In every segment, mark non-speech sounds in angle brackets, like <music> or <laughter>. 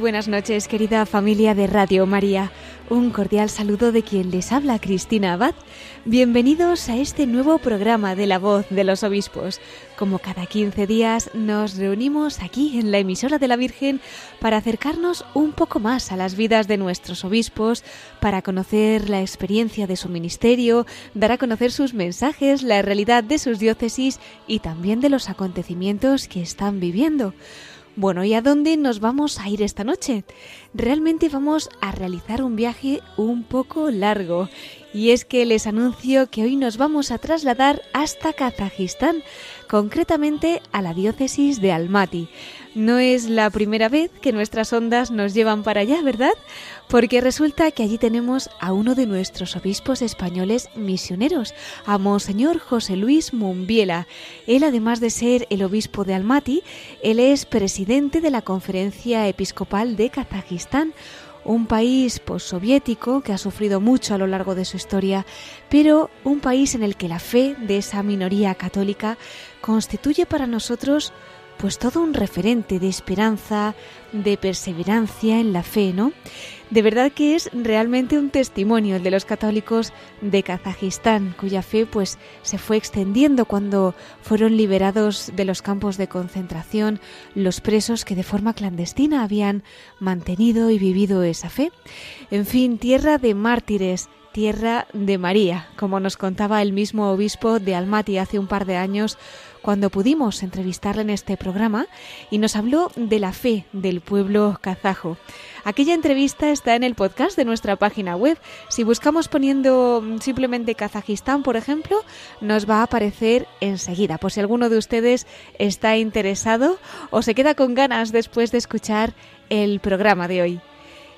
Buenas noches, querida familia de Radio María. Un cordial saludo de quien les habla, Cristina Abad. Bienvenidos a este nuevo programa de La Voz de los Obispos. Como cada 15 días nos reunimos aquí en la emisora de la Virgen para acercarnos un poco más a las vidas de nuestros obispos, para conocer la experiencia de su ministerio, dar a conocer sus mensajes, la realidad de sus diócesis y también de los acontecimientos que están viviendo. Bueno, ¿y a dónde nos vamos a ir esta noche? Realmente vamos a realizar un viaje un poco largo. Y es que les anuncio que hoy nos vamos a trasladar hasta Kazajistán, concretamente a la diócesis de Almaty. No es la primera vez que nuestras ondas nos llevan para allá, ¿verdad? Porque resulta que allí tenemos a uno de nuestros obispos españoles misioneros, a Monseñor José Luis Mumbiela. Él, además de ser el obispo de Almaty, él es presidente de la Conferencia Episcopal de Kazajistán, un país postsoviético que ha sufrido mucho a lo largo de su historia, pero un país en el que la fe de esa minoría católica constituye para nosotros pues todo un referente de esperanza, de perseverancia en la fe, ¿no? De verdad que es realmente un testimonio el de los católicos de Kazajistán, cuya fe pues se fue extendiendo cuando fueron liberados de los campos de concentración los presos que de forma clandestina habían mantenido y vivido esa fe. En fin, tierra de mártires, tierra de María, como nos contaba el mismo obispo de Almaty hace un par de años cuando pudimos entrevistarle en este programa y nos habló de la fe del pueblo kazajo. Aquella entrevista está en el podcast de nuestra página web. Si buscamos poniendo simplemente Kazajistán, por ejemplo, nos va a aparecer enseguida. Por si alguno de ustedes está interesado o se queda con ganas después de escuchar el programa de hoy.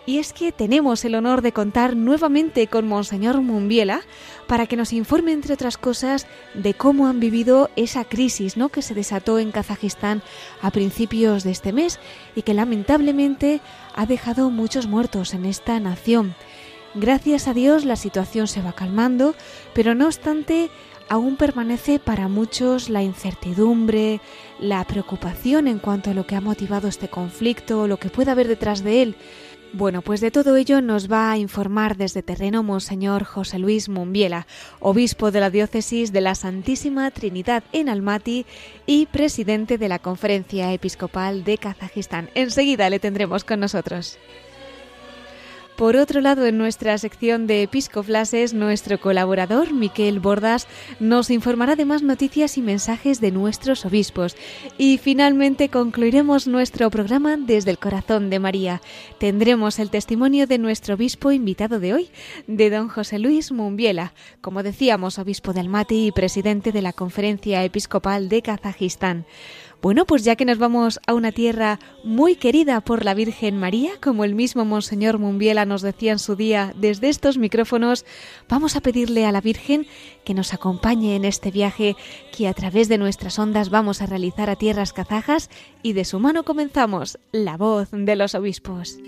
Y es que tenemos el honor de contar nuevamente con Monseñor Mumbiela para que nos informe, entre otras cosas, de cómo han vivido esa crisis ¿no? que se desató en Kazajistán a principios de este mes y que lamentablemente ha dejado muchos muertos en esta nación. Gracias a Dios la situación se va calmando, pero no obstante aún permanece para muchos la incertidumbre, la preocupación en cuanto a lo que ha motivado este conflicto, lo que puede haber detrás de él. Bueno, pues de todo ello nos va a informar desde terreno Monseñor José Luis Mumbiela, obispo de la diócesis de la Santísima Trinidad en Almaty y presidente de la Conferencia Episcopal de Kazajistán. Enseguida le tendremos con nosotros. Por otro lado, en nuestra sección de Episcoflases, nuestro colaborador, Miquel Bordas, nos informará de más noticias y mensajes de nuestros obispos. Y finalmente concluiremos nuestro programa desde el corazón de María. Tendremos el testimonio de nuestro obispo invitado de hoy, de don José Luis Mumbiela, como decíamos, obispo de Almaty y presidente de la Conferencia Episcopal de Kazajistán. Bueno, pues ya que nos vamos a una tierra muy querida por la Virgen María, como el mismo Monseñor Mumbiela nos decía en su día desde estos micrófonos, vamos a pedirle a la Virgen que nos acompañe en este viaje que a través de nuestras ondas vamos a realizar a tierras kazajas y de su mano comenzamos la voz de los obispos.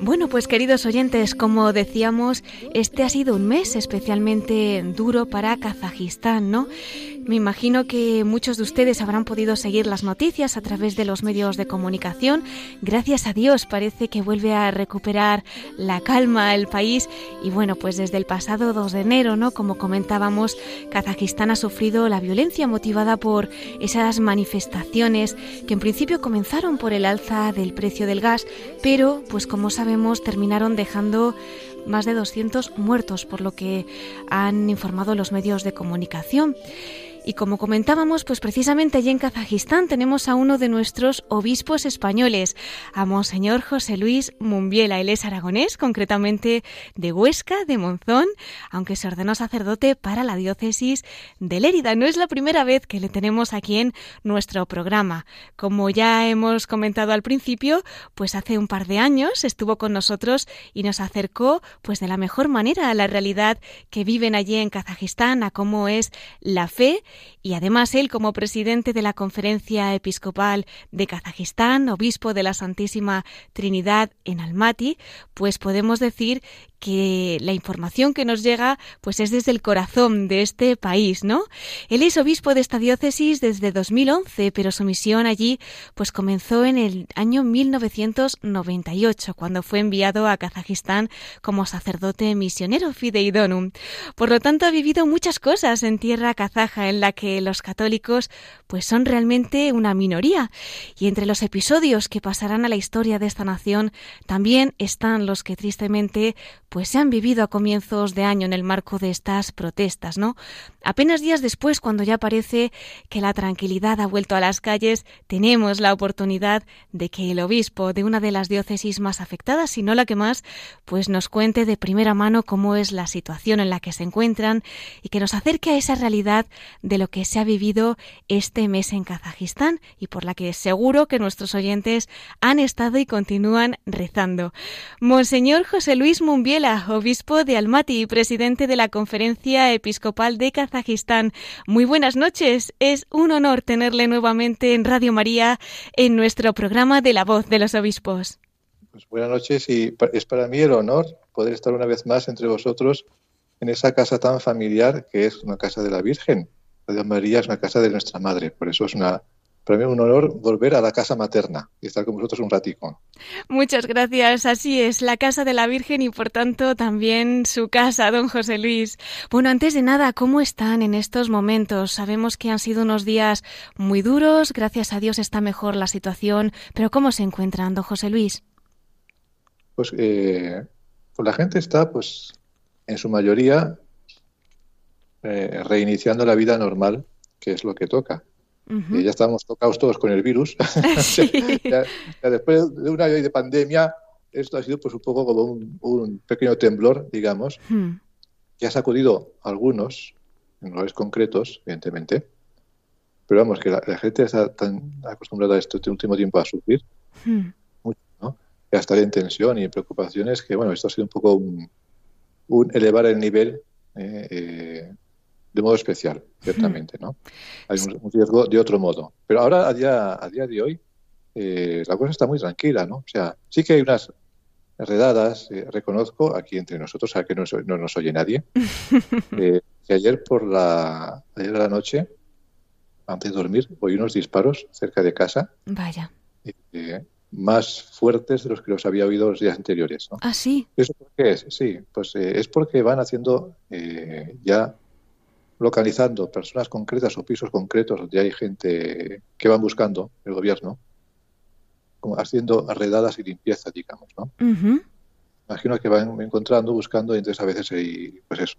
Bueno, pues queridos oyentes, como decíamos, este ha sido un mes especialmente duro para Kazajistán, ¿no? Me imagino que muchos de ustedes habrán podido seguir las noticias a través de los medios de comunicación. Gracias a Dios parece que vuelve a recuperar la calma el país y bueno, pues desde el pasado 2 de enero, ¿no? Como comentábamos, Kazajistán ha sufrido la violencia motivada por esas manifestaciones que en principio comenzaron por el alza del precio del gas, pero pues como sabemos terminaron dejando más de 200 muertos, por lo que han informado los medios de comunicación. Y como comentábamos, pues precisamente allí en Kazajistán tenemos a uno de nuestros obispos españoles, a Monseñor José Luis Mumbiela. Él es aragonés, concretamente de Huesca, de Monzón, aunque se ordenó sacerdote para la diócesis de Lérida. No es la primera vez que le tenemos aquí en nuestro programa. Como ya hemos comentado al principio, pues hace un par de años estuvo con nosotros y nos acercó pues de la mejor manera a la realidad que viven allí en Kazajistán, a cómo es la fe y además él como presidente de la Conferencia Episcopal de Kazajistán, obispo de la Santísima Trinidad en Almaty, pues podemos decir que la información que nos llega pues es desde el corazón de este país, ¿no? Él es obispo de esta diócesis desde 2011, pero su misión allí pues comenzó en el año 1998 cuando fue enviado a Kazajistán como sacerdote misionero fideidonum. Por lo tanto ha vivido muchas cosas en tierra kazaja en la que los católicos pues son realmente una minoría y entre los episodios que pasarán a la historia de esta nación también están los que tristemente pues se han vivido a comienzos de año en el marco de estas protestas, ¿no? Apenas días después, cuando ya parece que la tranquilidad ha vuelto a las calles, tenemos la oportunidad de que el obispo de una de las diócesis más afectadas, si no la que más, pues nos cuente de primera mano cómo es la situación en la que se encuentran y que nos acerque a esa realidad de lo que se ha vivido este mes en Kazajistán y por la que seguro que nuestros oyentes han estado y continúan rezando. Monseñor José Luis Mumbiela obispo de Almaty y presidente de la Conferencia Episcopal de Kazajistán. Muy buenas noches. Es un honor tenerle nuevamente en Radio María en nuestro programa de la voz de los obispos. Pues buenas noches y es para mí el honor poder estar una vez más entre vosotros en esa casa tan familiar que es una casa de la Virgen. Radio María es una casa de nuestra Madre, por eso es una para mí es un honor volver a la casa materna y estar con vosotros un ratico. Muchas gracias. Así es, la casa de la Virgen y por tanto también su casa, don José Luis. Bueno, antes de nada, ¿cómo están en estos momentos? Sabemos que han sido unos días muy duros, gracias a Dios está mejor la situación, pero ¿cómo se encuentran, don José Luis? Pues, eh, pues la gente está, pues, en su mayoría, eh, reiniciando la vida normal, que es lo que toca. Ya estamos tocados todos con el virus. <laughs> después de un año de pandemia, esto ha sido pues un poco como un, pequeño temblor, digamos, que ha sacudido a algunos, en lugares concretos, evidentemente, pero vamos, que la, gente está tan acostumbrada a este último tiempo a sufrir mucho, ¿no? Y a estar en tensión y en preocupaciones, que bueno, esto ha sido un poco un, elevar el nivel eh, eh, de modo especial, ciertamente, ¿no? Hay un, riesgo de otro modo. Pero ahora, a día, a día de hoy, eh, la cosa está muy tranquila, ¿no? O sea, sí que hay unas redadas, eh, reconozco, aquí entre nosotros, a que no, no nos oye nadie, <laughs> eh, que ayer por la, ayer la noche, antes de dormir, oí unos disparos cerca de casa. Vaya. más fuertes de los que los había oído los días anteriores. ¿no? Ah, sí. ¿Eso por qué es? Sí, pues es porque van haciendo ya localizando personas concretas o pisos concretos donde hay gente que van buscando el gobierno, como haciendo redadas y limpieza, digamos, ¿no? Imagino que van encontrando, buscando, y entonces a veces hay, pues eso,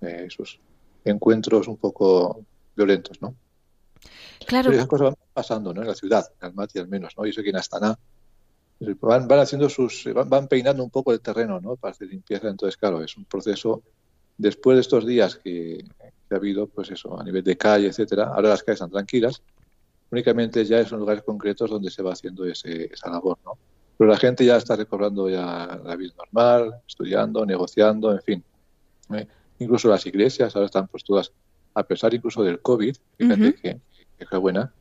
eh, esos encuentros un poco violentos, ¿no? Claro. Pero esas cosas van pasando, ¿no? En la ciudad, en Almaty al menos, ¿no? Y eso que en Astana van, van haciendo sus, van, van peinando un poco el terreno, ¿no? Para hacer limpieza, entonces, claro, es un proceso después de estos días que, ha habido, pues eso, a nivel de calle, etcétera, ahora las calles están tranquilas, únicamente ya son lugares concretos donde se va haciendo ese, esa labor, ¿no? Pero la gente ya está recobrando ya la vida normal, estudiando, negociando, en fin. ¿eh? Incluso las iglesias ahora están pues todas, a pesar incluso del COVID, fíjate que, que, buena,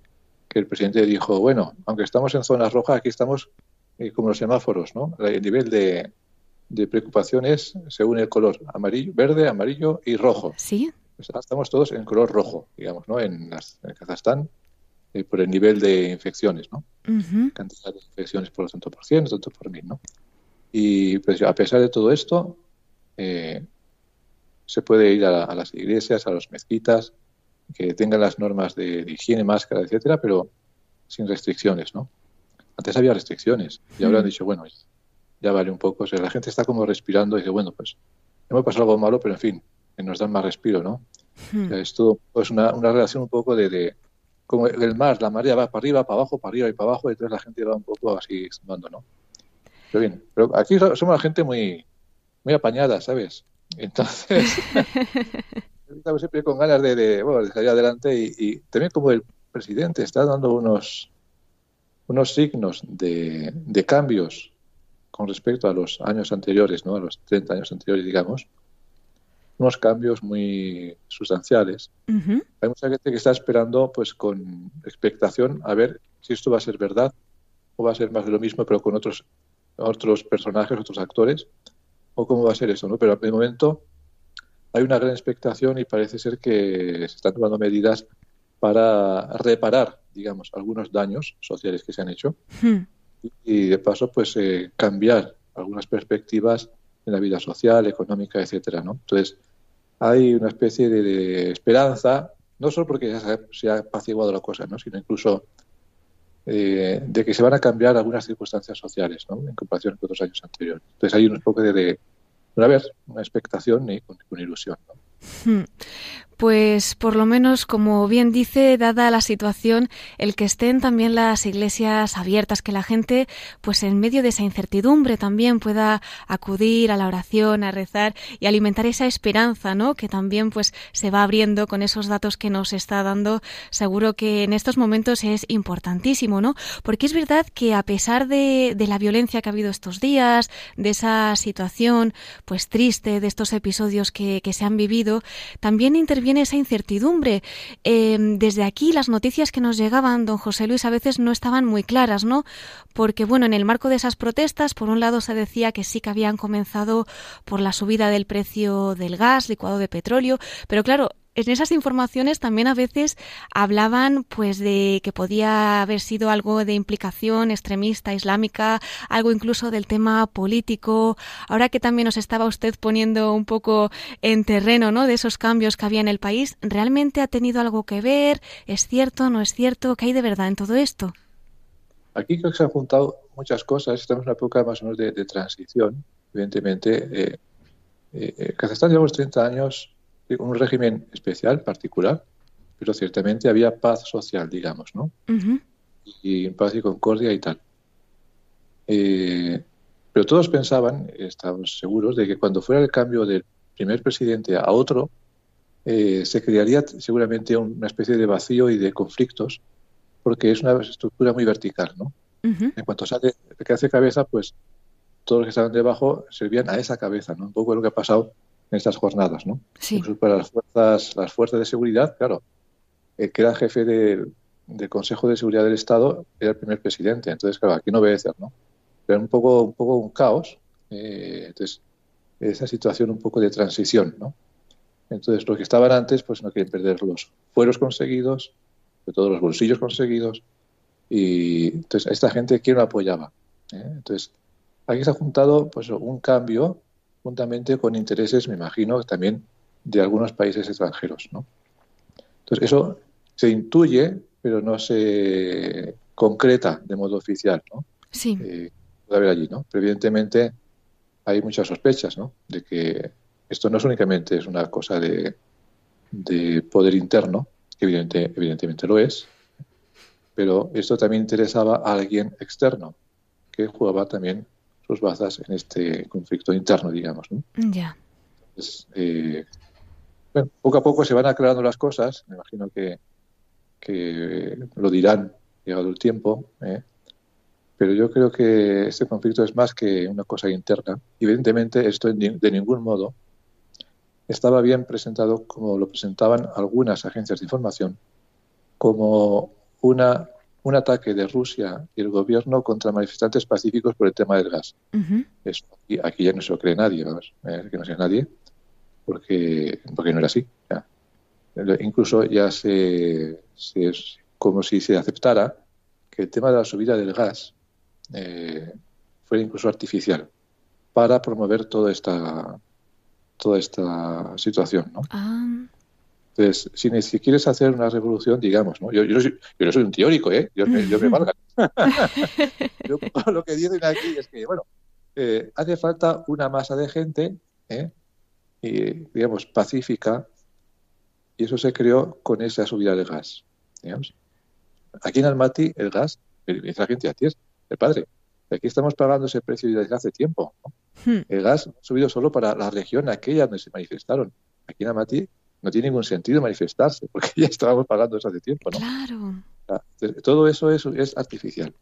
que el presidente dijo, bueno, aunque estamos en zonas rojas, aquí estamos eh, como los semáforos, ¿no? El nivel de, de preocupación es según el color, amarillo, verde, amarillo y rojo. Sí. Estamos todos en color rojo, digamos, ¿no? En, Kazajstán, eh, por el nivel de infecciones, ¿no? Cantidad de infecciones por tanto por cien, tanto por mil, ¿no? Y pues a pesar de todo esto, eh, se puede ir a, las iglesias, a las mezquitas, que tengan las normas de, higiene, máscara, etcétera, pero sin restricciones, ¿no? Antes había restricciones y ahora han dicho, bueno, ya vale un poco. O sea, la gente está como respirando y dice, bueno, pues hemos pasado algo malo, pero en fin, nos dan más respiro, ¿no? esto es una, una, relación un poco de, de, como el mar, la marea va para arriba, para abajo, para arriba y para abajo, y entonces la gente va un poco así sumando, ¿no? Pero bien, pero aquí somos la gente muy, muy apañada, ¿sabes? Entonces, <laughs> estamos siempre con ganas de, de, bueno, de salir adelante y, y, también como el presidente está dando unos, unos signos de, de cambios con respecto a los años anteriores, ¿no? a los 30 años anteriores, digamos, unos cambios muy sustanciales. Hay mucha gente que está esperando pues con expectación a ver si esto va a ser verdad o va a ser más de lo mismo pero con otros otros personajes, otros actores o cómo va a ser eso, ¿no? Pero de momento hay una gran expectación y parece ser que se están tomando medidas para reparar, digamos, algunos daños sociales que se han hecho y, de paso, pues eh, cambiar algunas perspectivas en la vida social, económica, etcétera, ¿no? Entonces, hay una especie de, esperanza, no solo porque ya se ha, apaciguado la cosa, ¿no? sino incluso eh, de que se van a cambiar algunas circunstancias sociales ¿no? en comparación con otros años anteriores. Entonces hay un poco de, de, una expectación y con, ilusión. ¿no? Pues por lo menos, como bien dice, dada la situación, el que estén también las iglesias abiertas, que la gente, pues en medio de esa incertidumbre también pueda acudir a la oración, a rezar y alimentar esa esperanza, ¿no? Que también pues se va abriendo con esos datos que nos está dando. Seguro que en estos momentos es importantísimo, ¿no? Porque es verdad que a pesar de, de la violencia que ha habido estos días, de esa situación pues triste, de estos episodios que, que se han vivido, también interviene esa incertidumbre. Em, desde aquí las noticias que nos llegaban, don José Luis, a veces no estaban muy claras, ¿no? Porque, bueno, en el marco de esas protestas, por un lado se decía que sí que habían comenzado por la subida del precio del gas, licuado de petróleo, pero claro, en esas informaciones también a veces hablaban pues de que podía haber sido algo de implicación extremista islámica, algo incluso del tema político. Ahora que también nos estaba usted poniendo un poco en terreno, ¿no? de esos cambios que había en el país, ¿realmente ha tenido algo que ver? ¿Es cierto? ¿No es cierto? ¿Qué hay de verdad en todo esto? Aquí creo que se han juntado muchas cosas. Estamos en una época más o menos de, transición, evidentemente. Eh, eh, eh Kazajstán llevamos 30 años un régimen especial, particular, pero ciertamente había paz social, digamos, ¿no? Y paz y concordia y tal. Eh, pero todos pensaban, estábamos seguros, de que cuando fuera el cambio del primer presidente a otro, eh, se crearía seguramente una especie de vacío y de conflictos, porque es una estructura muy vertical, ¿no? En cuanto sale el que hace cabeza, pues todos los que estaban debajo servían a esa cabeza, ¿no? Un poco lo que ha pasado en estas jornadas, ¿no? Sí. para las fuerzas, las fuerzas de seguridad, claro, el que era jefe del Consejo de Seguridad del Estado era el primer presidente, entonces, claro, aquí no obedecer, ¿no? Pero un poco, un poco un caos, eh, entonces, esa situación un poco de transición, ¿no? Entonces, los que estaban antes, pues no quieren perder los fueros conseguidos, de todos los bolsillos conseguidos, y entonces esta gente, ¿quién lo apoyaba? ¿Eh? Entonces, aquí se ha juntado pues un cambio juntamente con intereses, me imagino, también de algunos países extranjeros. ¿no? Entonces, eso se intuye, pero no se concreta de modo oficial. ¿no? Sí. Eh, puede haber allí, ¿no? Pero evidentemente hay muchas sospechas, ¿no? De que esto no es únicamente es una cosa de, de poder interno, que evidente, evidentemente lo es, pero esto también interesaba a alguien externo, que jugaba también sus bazas en este conflicto interno, digamos. ¿no? Ya. Eh, bueno, poco a poco se van aclarando las cosas, me imagino que, que lo dirán llegado el tiempo, ¿eh? pero yo creo que este conflicto es más que una cosa interna. Evidentemente, esto de ningún modo estaba bien presentado como lo presentaban algunas agencias de información, como una un ataque de Rusia y el gobierno contra manifestantes pacíficos por el tema del gas. aquí, ya no se lo cree nadie, vamos, eh, que no sea nadie, porque, porque no era así. Incluso ya se, es como si se aceptara que el tema de la subida del gas eh, fuera incluso artificial para promover toda esta toda esta situación, ¿no? Ah. Entonces, si, quieres hacer una revolución, digamos, ¿no? Yo, yo, soy, yo no soy un teórico, ¿eh? Yo, yo me valga. <laughs> <laughs> yo, lo que dicen aquí es que, bueno, eh, hace falta una masa de gente, ¿eh? y, digamos, pacífica, y eso se creó con esa subida del gas. Digamos. Aquí en Almaty, el gas, la gente, a ti es el padre. Aquí estamos pagando ese precio desde hace tiempo. Hmm. El gas ha subido solo para la región aquella donde se manifestaron. Aquí en Almaty no tiene ningún sentido manifestarse, porque <laughs> ya estábamos pagando eso hace tiempo, ¿no? Claro. todo eso es, es artificial.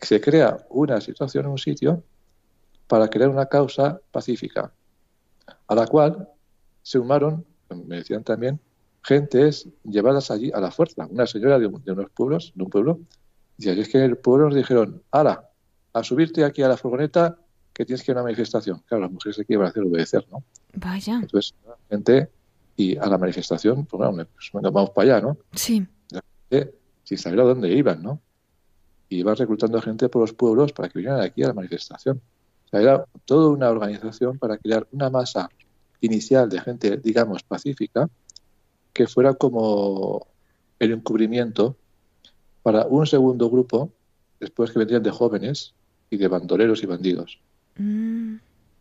Se crea una situación en un sitio para crear una causa pacífica, a la cual se sumaron, me decían también, gentes llevadas allí a la fuerza. Una señora de, unos pueblos, de un pueblo, decía, es que en el pueblo nos dijeron, ala, a subirte aquí a la furgoneta que tienes que ir a una manifestación. Claro, las mujeres aquí van a hacer obedecer, ¿no? Vaya. Entonces, gente y a la manifestación, pues bueno, pues vamos para allá, ¿no? Sí. sin saber a dónde iban, ¿no? Y iban reclutando gente por los pueblos para que vinieran aquí a la manifestación. O sea, era toda una organización para crear una masa inicial de gente, digamos, pacífica, que fuera como el encubrimiento para un segundo grupo, después que vendrían de jóvenes y de bandoleros y bandidos. Mm.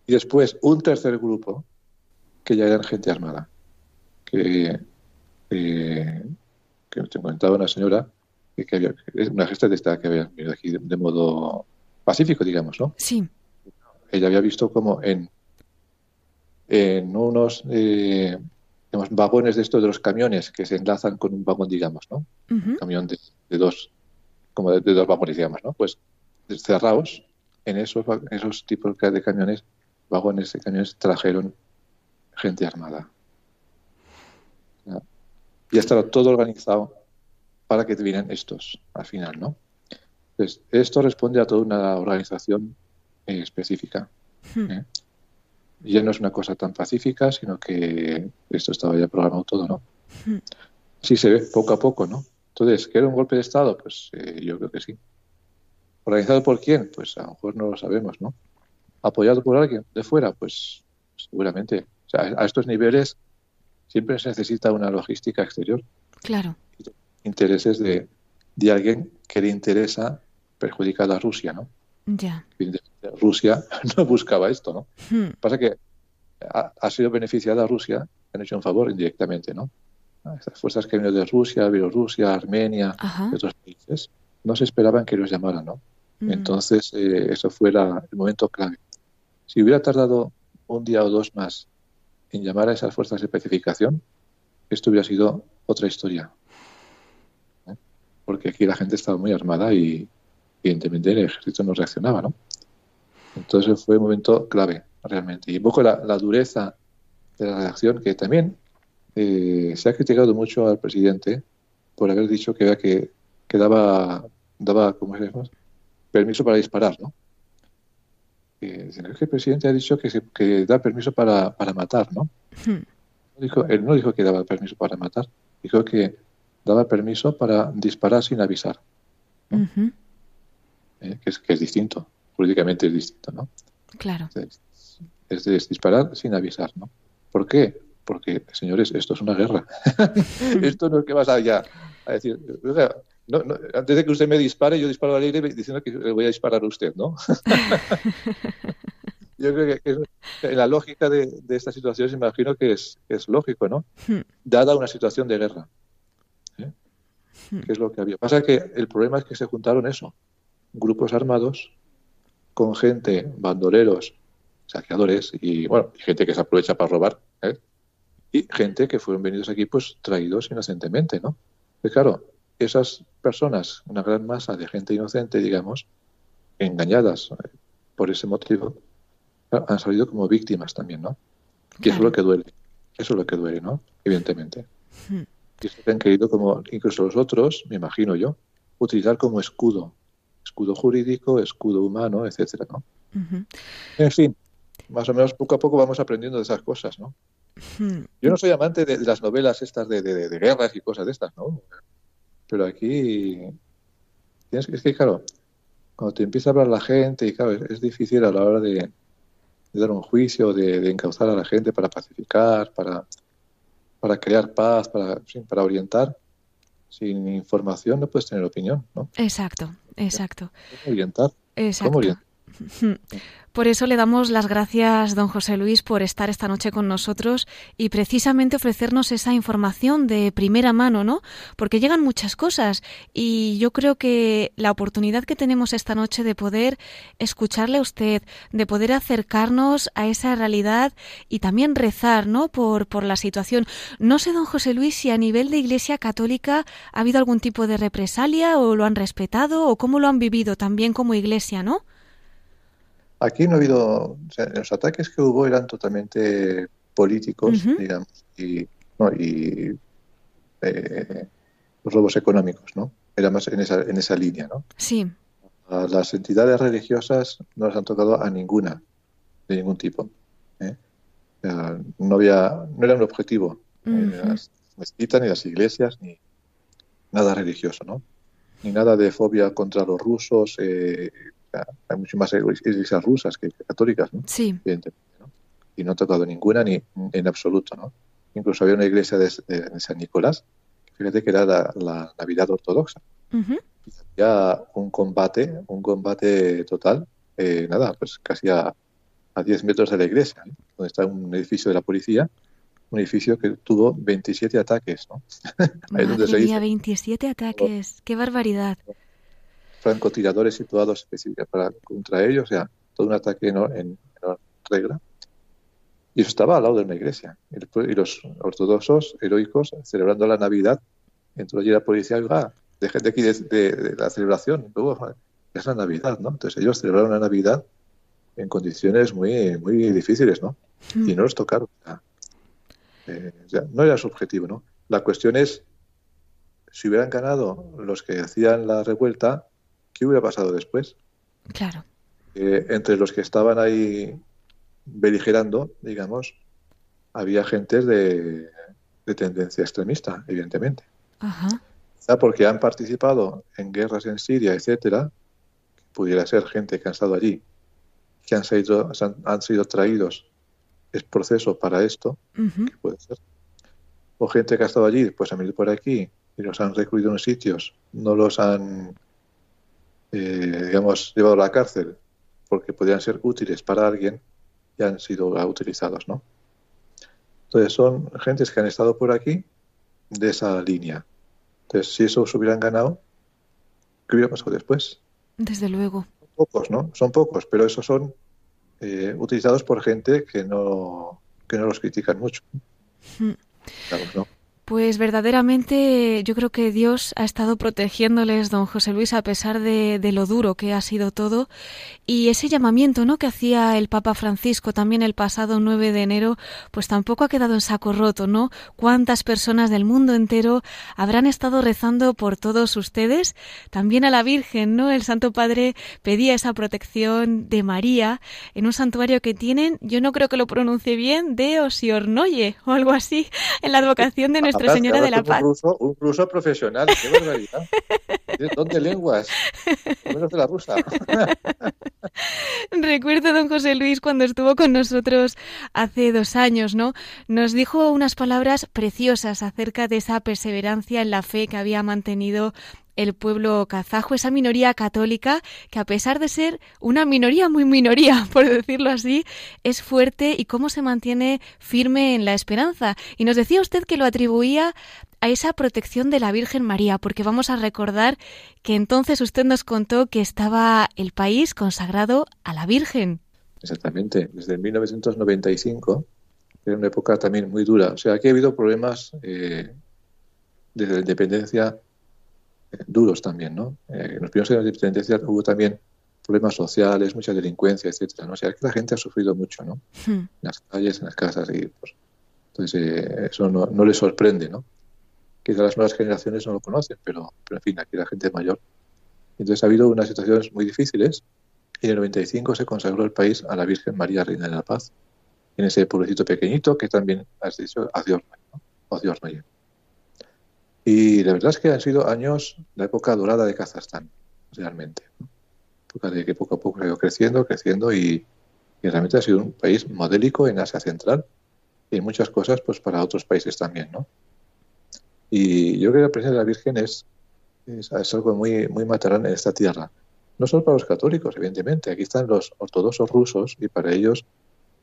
Y después un tercer grupo, que ya eran gente armada que, eh, que te comentaba una señora que, había, una gesta de esta que había venido aquí de, modo pacífico, digamos, ¿no? Sí. Ella había visto como en, en unos eh, vagones de estos de los camiones que se enlazan con un vagón, digamos, ¿no? Un camión de, dos, como de, dos vagones, digamos, ¿no? Pues cerrados, en esos, esos tipos de camiones, vagones de camiones, trajeron gente armada ya estaba todo organizado para que vinieran estos al final, ¿no? Entonces, esto responde a toda una organización eh, específica. Hmm. ¿eh? Ya no es una cosa tan pacífica, sino que esto estaba ya programado todo, ¿no? Hmm. Sí se ve poco a poco, ¿no? Entonces, ¿que era un golpe de Estado? Pues eh, yo creo que sí. ¿Organizado por quién? Pues a lo mejor no lo sabemos, ¿no? ¿Apoyado por alguien de fuera? Pues seguramente. O sea, a estos niveles siempre se necesita una logística exterior. Claro. Intereses de, de alguien que le interesa perjudicar a Rusia, ¿no? Ya. Rusia <laughs> no buscaba esto, ¿no? Hmm. Pasa que ha, sido beneficiada Rusia, han hecho un favor indirectamente, ¿no? Estas fuerzas que vienen de Rusia, Bielorrusia, Armenia, de otros países, no se esperaban que los llamaran, ¿no? Hmm. Entonces, eh, eso fue el momento clave. Si hubiera tardado un día o dos más llamar a esas fuerzas de pacificación, esto hubiera sido otra historia. ¿eh? Porque aquí la gente estaba muy armada y evidentemente el ejército no reaccionaba, ¿no? Entonces fue un momento clave, realmente. Y un poco la, dureza de la reacción, que también eh, se ha criticado mucho al presidente por haber dicho que, que, daba, daba ¿cómo permiso para disparar, ¿no? Que el presidente ha dicho que, que da permiso para, para matar, ¿no? Hmm. Dijo, él no dijo que daba permiso para matar, dijo que daba permiso para disparar sin avisar. Eh, que, es, que es distinto, jurídicamente es distinto, ¿no? Claro. Es, es, disparar sin avisar, ¿no? ¿Por qué? Porque, señores, esto es una guerra. <laughs> <laughs> esto no es que vas allá a decir, no, antes de que usted me dispare, yo disparo al aire diciendo que le voy a disparar a usted, ¿no? <laughs> yo creo que, en la lógica de, de esta situación, imagino que es, es lógico, ¿no? Hmm. Dada una situación de guerra. ¿eh? Hmm. ¿Qué es lo que había? Pasa que el problema es que se juntaron eso, grupos armados con gente, bandoleros, saqueadores y, bueno, gente que se aprovecha para robar, ¿eh? y gente que fueron venidos aquí, pues, traídos inocentemente, ¿no? Pues claro, esas personas, una gran masa de gente inocente, digamos, engañadas eh, por ese motivo, han salido como víctimas también, ¿no? Y eso es lo que duele. Eso es lo que duele, ¿no? Evidentemente. Hmm. Y se han querido como, incluso los otros, me imagino yo, utilizar como escudo, escudo jurídico, escudo humano, etcétera, ¿no? En fin, más o menos poco a poco vamos aprendiendo de esas cosas, ¿no? Yo no soy amante de, las novelas estas de, de, guerras y cosas de estas, ¿no? Pero aquí tienes que, es que claro, cuando te empieza a hablar la gente, y claro, es, difícil a la hora de, dar un juicio, de, encauzar a la gente para pacificar, para, para crear paz, para, para orientar. Sin información no puedes tener opinión, ¿no? Exacto, exacto. ¿Cómo orientar? Exacto. ¿Cómo orientar? <laughs> Por eso le damos las gracias, don José Luis, por estar esta noche con nosotros y precisamente ofrecernos esa información de primera mano, ¿no? Porque llegan muchas cosas y yo creo que la oportunidad que tenemos esta noche de poder escucharle a usted, de poder acercarnos a esa realidad y también rezar, ¿no? Por, por la situación. No sé, don José Luis, si a nivel de Iglesia Católica ha habido algún tipo de represalia o lo han respetado o cómo lo han vivido también como Iglesia, ¿no? Aquí no ha habido, los ataques que hubo eran totalmente políticos, digamos, y, no, y eh, los robos económicos, ¿no? Era más en esa, en esa línea, ¿no? Sí. A las entidades religiosas no les han tocado a ninguna, de ningún tipo. ¿eh? no había, no era un objetivo, ni las mezquitas, ni las iglesias, ni nada religioso, ¿no? Ni nada de fobia contra los rusos, eh, hay mucho más iglesias rusas que católicas, ¿no? Sí. Y no ha tocado ninguna ni en absoluto, ¿no? Incluso había una iglesia de, San Nicolás, fíjate que era la, Navidad ortodoxa. Ya un combate, un combate total, eh, nada, pues casi a, a 10 metros de la iglesia, donde está un edificio de la policía, un edificio que tuvo 27 ataques, ¿no? <laughs> Ahí Madre 27 ataques, qué barbaridad francotiradores situados específicamente para, contra ellos, o sea, todo un ataque en, en, regla. Y eso estaba al lado de una iglesia. Y los ortodoxos heroicos celebrando la Navidad, entró allí la policía y ah, dejen de aquí de, la celebración. Luego, es la Navidad, ¿no? Entonces ellos celebraron la Navidad en condiciones muy, muy difíciles, ¿no? Y no los tocaron. Eh, no era su objetivo, ¿no? La cuestión es, si hubieran ganado los que hacían la revuelta, ¿qué hubiera pasado después? Claro. entre los que estaban ahí beligerando, digamos, había gentes de, tendencia extremista, evidentemente. Ajá. porque han participado en guerras en Siria, etcétera, pudiera ser gente que han estado allí, que han sido, han, sido traídos, es proceso para esto, que puede ser. O gente que ha estado allí, pues han venido por aquí y los han recluido en sitios, no los han eh, digamos, llevado a la cárcel porque podían ser útiles para alguien y han sido utilizados, ¿no? Entonces son gentes que han estado por aquí de esa línea. Entonces, si esos hubieran ganado, ¿qué hubiera pasado después? Desde luego. Son pocos, ¿no? Son pocos, pero esos son eh, utilizados por gente que no, que no los critican mucho. Hmm. Claro, ¿no? Pues verdaderamente yo creo que Dios ha estado protegiéndoles, don José Luis, a pesar de, lo duro que ha sido todo. Y ese llamamiento ¿no? que hacía el Papa Francisco también el pasado 9 de enero, pues tampoco ha quedado en saco roto, ¿no? ¿Cuántas personas del mundo entero habrán estado rezando por todos ustedes? También a la Virgen, ¿no? El Santo Padre pedía esa protección de María en un santuario que tienen, yo no creo que lo pronuncie bien, de Osiornoye o algo así, en la advocación de nuestra <laughs> nuestra Señora de la Paz. Un ruso, profesional, qué barbaridad. ¿Dónde lenguas? Menos de la rusa. <laughs> Recuerdo, don José Luis, cuando estuvo con nosotros hace dos años, ¿no? Nos dijo unas palabras preciosas acerca de esa perseverancia en la fe que había mantenido el pueblo kazajo, esa minoría católica que a pesar de ser una minoría muy minoría, <laughs> por decirlo así, es fuerte y cómo se mantiene firme en la esperanza. Y nos decía usted que lo atribuía a esa protección de la Virgen María, porque vamos a recordar que entonces usted nos contó que estaba el país consagrado a la Virgen. Exactamente, desde 1995, era una época también muy dura. O sea, aquí ha habido problemas eh, desde la independencia duros también, ¿no? Eh, en los primeros años de independencia hubo también problemas sociales, mucha delincuencia, etcétera, ¿no? O sea, que la gente ha sufrido mucho, ¿no? Hmm. En las calles, en las casas, y pues, entonces eh, eso no, no le sorprende, ¿no? Quizá las nuevas generaciones no lo conocen, pero, pero en fin, aquí la gente mayor. Entonces ha habido unas situaciones muy difíciles y en el 95 se consagró el país a la Virgen María Reina de la Paz, en ese pueblecito pequeñito que también has dicho, Adiós, ¿no? Dios Y la verdad es que han sido años, la época dorada de Kazajstán, realmente. Que poco a poco ha ido creciendo, creciendo y, y realmente ha sido un país modélico en Asia Central y en muchas cosas pues para otros países también, ¿no? Y yo creo que la presencia de la Virgen es, es, algo muy, muy material en esta tierra. No solo para los católicos, evidentemente. Aquí están los ortodoxos rusos y para ellos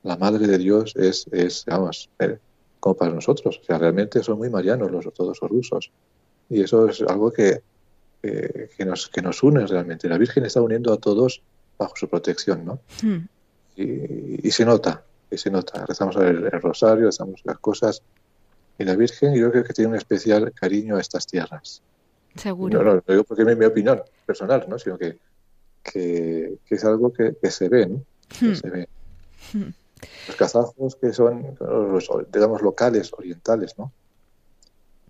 la Madre de Dios es, es vamos, eh, como para nosotros. O sea, realmente son muy marianos los ortodoxos rusos. Y eso es algo que, que, nos, que nos une realmente. La Virgen está uniendo a todos bajo su protección, ¿no? Hmm. Y, y, se nota, y se nota. Rezamos el, el rosario, rezamos las cosas y la Virgen yo creo que tiene un especial cariño a estas tierras. Seguro. No, no, digo porque es mi opinión personal, ¿no? sino que, que, es algo que, se ve, ¿no? Hmm. se ve. Hmm. Los kazajos que son, los, digamos, locales, orientales, ¿no?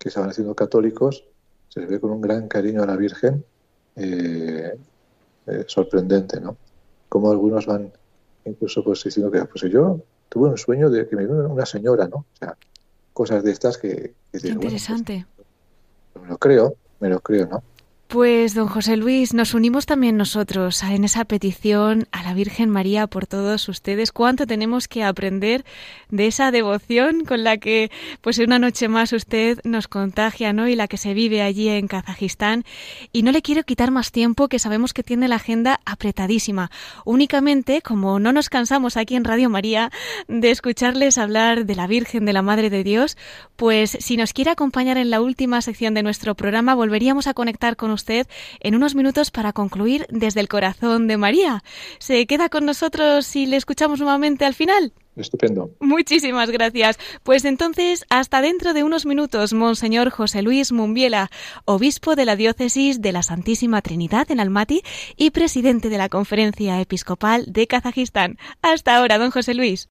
que se van haciendo católicos, se les ve con un gran cariño a la Virgen, eh, eh, sorprendente, ¿no? Como algunos van incluso pues diciendo que pues yo tuve un sueño de que me vino una señora, ¿no? O sea, cosas de estas que... Pues, interesante. me lo creo, me lo creo, ¿no? Pues, don José Luis, nos unimos también nosotros en esa petición a la Virgen María por todos ustedes. ¿Cuánto tenemos que aprender de esa devoción con la que, pues, una noche más usted nos contagia, ¿no? Y la que se vive allí en Kazajistán. Y no le quiero quitar más tiempo, que sabemos que tiene la agenda apretadísima. Únicamente, como no nos cansamos aquí en Radio María de escucharles hablar de la Virgen, de la Madre de Dios, pues, si nos quiere acompañar en la última sección de nuestro programa, volveríamos a conectar con usted usted en unos minutos para concluir desde el corazón de María. ¿Se queda con nosotros y le escuchamos nuevamente al final? Estupendo. Muchísimas gracias. Pues entonces, hasta dentro de unos minutos, Monseñor José Luis Mumbiela, obispo de la diócesis de la Santísima Trinidad en Almaty y presidente de la Conferencia Episcopal de Kazajistán. Hasta ahora, don José Luis.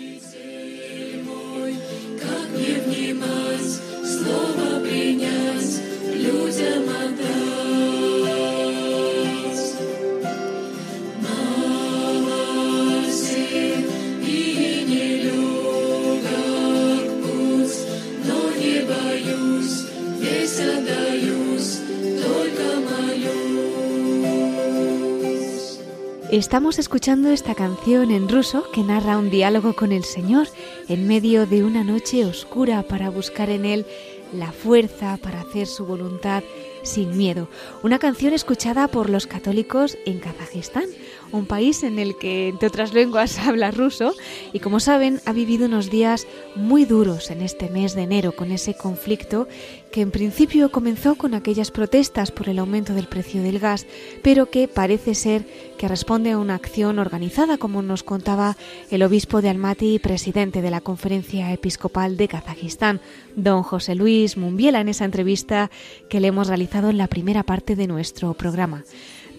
Estamos escuchando esta canción en ruso que narra un diálogo con el Señor en medio de una noche oscura para buscar en Él la fuerza para hacer su voluntad sin miedo. Una canción escuchada por los católicos en Kazajistán, un país en el que, entre otras lenguas, <laughs> habla ruso y, como saben, ha vivido unos días muy duros en este mes de enero con ese conflicto que en principio comenzó con aquellas protestas por el aumento del precio del gas, pero que parece ser que responde a una acción organizada, como nos contaba el obispo de Almaty y presidente de la Conferencia Episcopal de Kazajistán, don José Luis Mumbiela, en esa entrevista que le hemos realizado en la primera parte de nuestro programa.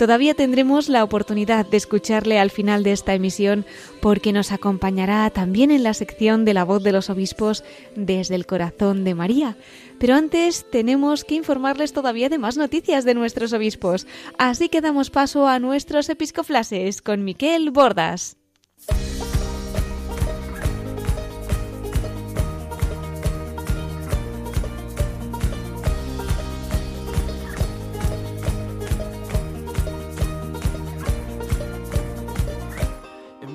Todavía tendremos la oportunidad de escucharle al final de esta emisión porque nos acompañará también en la sección de la voz de los obispos desde el corazón de María. Pero antes tenemos que informarles todavía de más noticias de nuestros obispos. Así que damos paso a nuestros episcoflases con Miquel Bordas.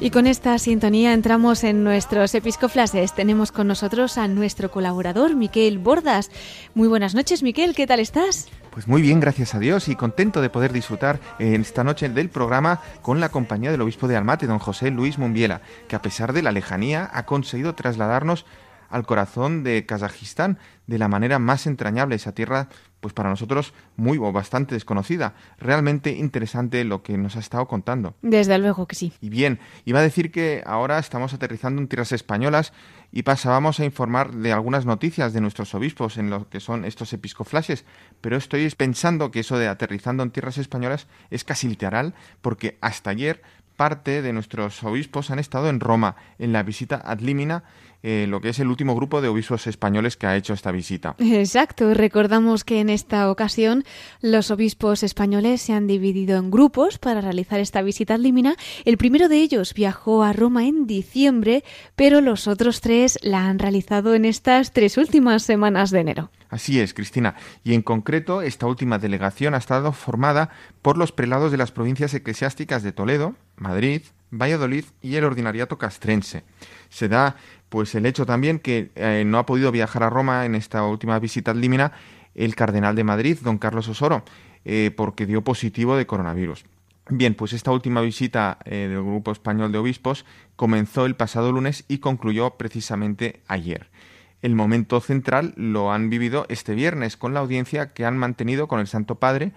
Y con esta sintonía entramos en nuestros episcoflases. Tenemos con nosotros a nuestro colaborador, Miquel Bordas. Muy buenas noches, Miquel, ¿qué tal estás? Pues muy bien, gracias a Dios y contento de poder disfrutar en esta noche del programa con la compañía del obispo de Almate, don José Luis Mumbiela, que a pesar de la lejanía ha conseguido trasladarnos al corazón de Kazajistán de la manera más entrañable, esa tierra pues para nosotros muy o bastante desconocida. Realmente interesante lo que nos ha estado contando. Desde luego que sí. Y bien, iba a decir que ahora estamos aterrizando en tierras españolas y pasábamos a informar de algunas noticias de nuestros obispos en lo que son estos episcoflashes, pero estoy pensando que eso de aterrizando en tierras españolas es casi literal, porque hasta ayer parte de nuestros obispos han estado en Roma en la visita ad limina eh, lo que es el último grupo de obispos españoles que ha hecho esta visita. Exacto. Recordamos que en esta ocasión los obispos españoles se han dividido en grupos para realizar esta visita al límina. El primero de ellos viajó a Roma en diciembre, pero los otros tres la han realizado en estas tres últimas semanas de enero. Así es, Cristina. Y en concreto, esta última delegación ha estado formada por los prelados de las provincias eclesiásticas de Toledo, Madrid, Valladolid y el ordinariato castrense. Se da pues el hecho también que eh, no ha podido viajar a Roma en esta última visita Límina el cardenal de Madrid, don Carlos Osoro, eh, porque dio positivo de coronavirus. Bien, pues esta última visita eh, del Grupo Español de Obispos comenzó el pasado lunes y concluyó precisamente ayer. El momento central lo han vivido este viernes con la audiencia que han mantenido con el Santo Padre,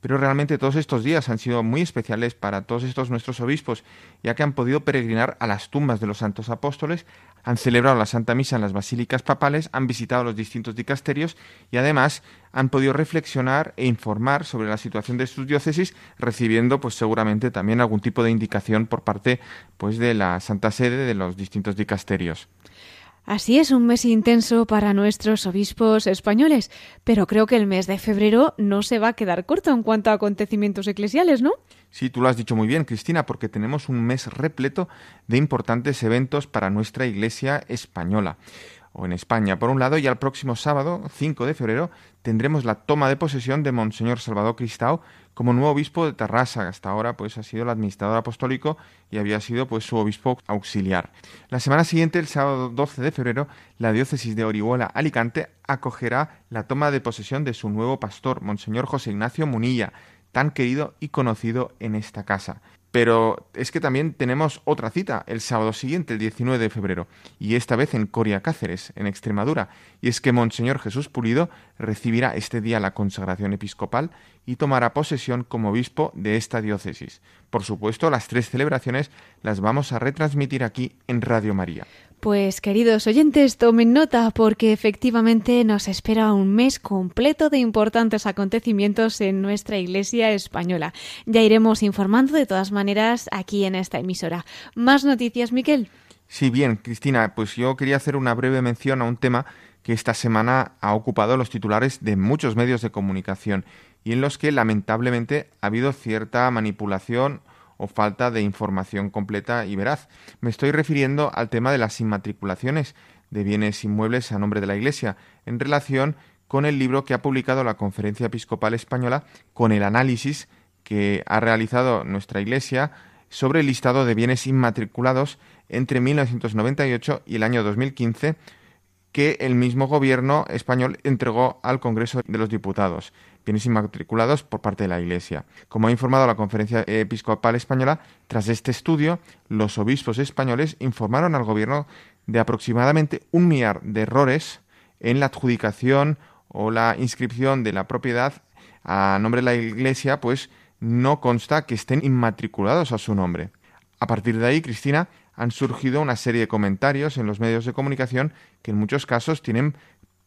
pero realmente todos estos días han sido muy especiales para todos estos nuestros obispos, ya que han podido peregrinar a las tumbas de los santos apóstoles, han celebrado la Santa Misa en las basílicas papales, han visitado los distintos dicasterios y además han podido reflexionar e informar sobre la situación de sus diócesis, recibiendo pues seguramente también algún tipo de indicación por parte pues de la Santa Sede de los distintos dicasterios. Así es, un mes intenso para nuestros obispos españoles, pero creo que el mes de febrero no se va a quedar corto en cuanto a acontecimientos eclesiales, ¿no? Sí, tú lo has dicho muy bien, Cristina, porque tenemos un mes repleto de importantes eventos para nuestra Iglesia española o en España, por un lado, y al próximo sábado, 5 de febrero, tendremos la toma de posesión de Monseñor Salvador Cristao como nuevo obispo de Terrassa. Hasta ahora, pues, ha sido el administrador apostólico y había sido, pues, su obispo auxiliar. La semana siguiente, el sábado 12 de febrero, la diócesis de Orihuela, Alicante, acogerá la toma de posesión de su nuevo pastor, Monseñor José Ignacio Munilla, tan querido y conocido en esta casa. Pero es que también tenemos otra cita el sábado siguiente, el 19 de febrero, y esta vez en Coria Cáceres, en Extremadura, y es que Monseñor Jesús Pulido recibirá este día la consagración episcopal y tomará posesión como obispo de esta diócesis. Por supuesto, las tres celebraciones las vamos a retransmitir aquí en Radio María. Pues queridos oyentes, tomen nota porque efectivamente nos espera un mes completo de importantes acontecimientos en nuestra Iglesia española. Ya iremos informando de todas maneras aquí en esta emisora. ¿Más noticias, Miquel? Sí, bien, Cristina, pues yo quería hacer una breve mención a un tema que esta semana ha ocupado los titulares de muchos medios de comunicación y en los que lamentablemente ha habido cierta manipulación o falta de información completa y veraz. Me estoy refiriendo al tema de las inmatriculaciones de bienes inmuebles a nombre de la Iglesia, en relación con el libro que ha publicado la Conferencia Episcopal Española con el análisis que ha realizado nuestra Iglesia sobre el listado de bienes inmatriculados entre 1998 y el año 2015 que el mismo gobierno español entregó al Congreso de los Diputados, bienes inmatriculados por parte de la Iglesia. Como ha informado la Conferencia Episcopal Española, tras este estudio, los obispos españoles informaron al gobierno de aproximadamente un millar de errores en la adjudicación o la inscripción de la propiedad a nombre de la Iglesia, pues no consta que estén inmatriculados a su nombre. A partir de ahí, Cristina, han surgido una serie de comentarios en los medios de comunicación que en muchos casos tienen